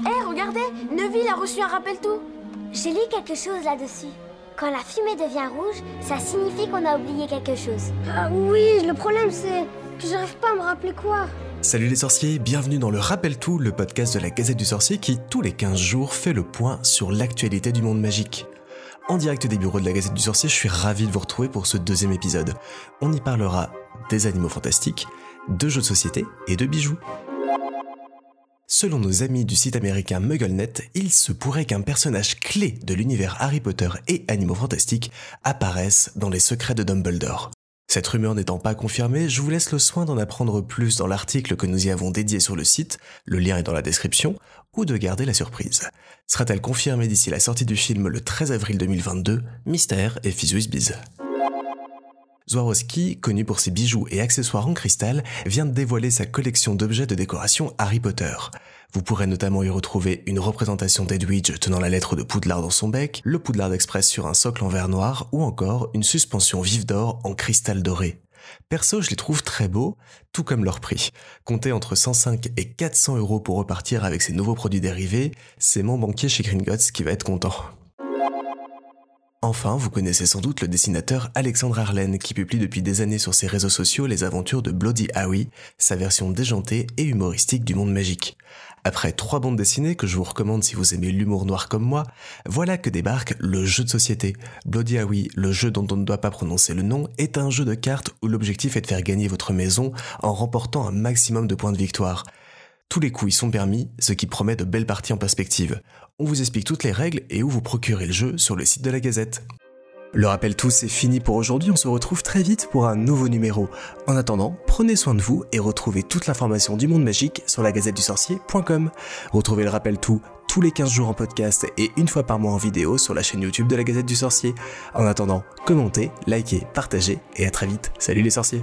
Hé, regardez Neville a reçu un rappel tout J'ai lu quelque chose là-dessus. Quand la fumée devient rouge, ça signifie qu'on a oublié quelque chose. Ah oui, le problème c'est que j'arrive pas à me rappeler quoi. Salut les sorciers, bienvenue dans le Rappel Tout, le podcast de la Gazette du Sorcier qui, tous les 15 jours, fait le point sur l'actualité du monde magique. En direct des bureaux de la Gazette du Sorcier, je suis ravi de vous retrouver pour ce deuxième épisode. On y parlera des animaux fantastiques, de jeux de société et de bijoux. Selon nos amis du site américain MuggleNet, il se pourrait qu'un personnage clé de l'univers Harry Potter et Animaux Fantastiques apparaisse dans les secrets de Dumbledore. Cette rumeur n'étant pas confirmée, je vous laisse le soin d'en apprendre plus dans l'article que nous y avons dédié sur le site, le lien est dans la description, ou de garder la surprise. Sera-t-elle confirmée d'ici la sortie du film le 13 avril 2022 Mystère et Biz. Swarovski, connu pour ses bijoux et accessoires en cristal, vient de dévoiler sa collection d'objets de décoration Harry Potter. Vous pourrez notamment y retrouver une représentation d'Edwidge tenant la lettre de Poudlard dans son bec, le Poudlard Express sur un socle en verre noir ou encore une suspension vive d'or en cristal doré. Perso, je les trouve très beaux, tout comme leur prix. Comptez entre 105 et 400 euros pour repartir avec ces nouveaux produits dérivés, c'est mon banquier chez Gringotts qui va être content. Enfin, vous connaissez sans doute le dessinateur Alexandre Arlen qui publie depuis des années sur ses réseaux sociaux les aventures de Bloody Harry, sa version déjantée et humoristique du monde magique. Après trois bandes dessinées que je vous recommande si vous aimez l'humour noir comme moi, voilà que débarque le jeu de société. Bloody Harry, le jeu dont on ne doit pas prononcer le nom, est un jeu de cartes où l'objectif est de faire gagner votre maison en remportant un maximum de points de victoire. Tous les coups y sont permis, ce qui promet de belles parties en perspective. On vous explique toutes les règles et où vous procurer le jeu sur le site de la Gazette. Le rappel tous, c'est fini pour aujourd'hui, on se retrouve très vite pour un nouveau numéro. En attendant, prenez soin de vous et retrouvez toute l'information du monde magique sur la gazette du sorcier.com. Retrouvez le rappel tout tous les 15 jours en podcast et une fois par mois en vidéo sur la chaîne YouTube de la Gazette du Sorcier. En attendant, commentez, likez, partagez et à très vite. Salut les sorciers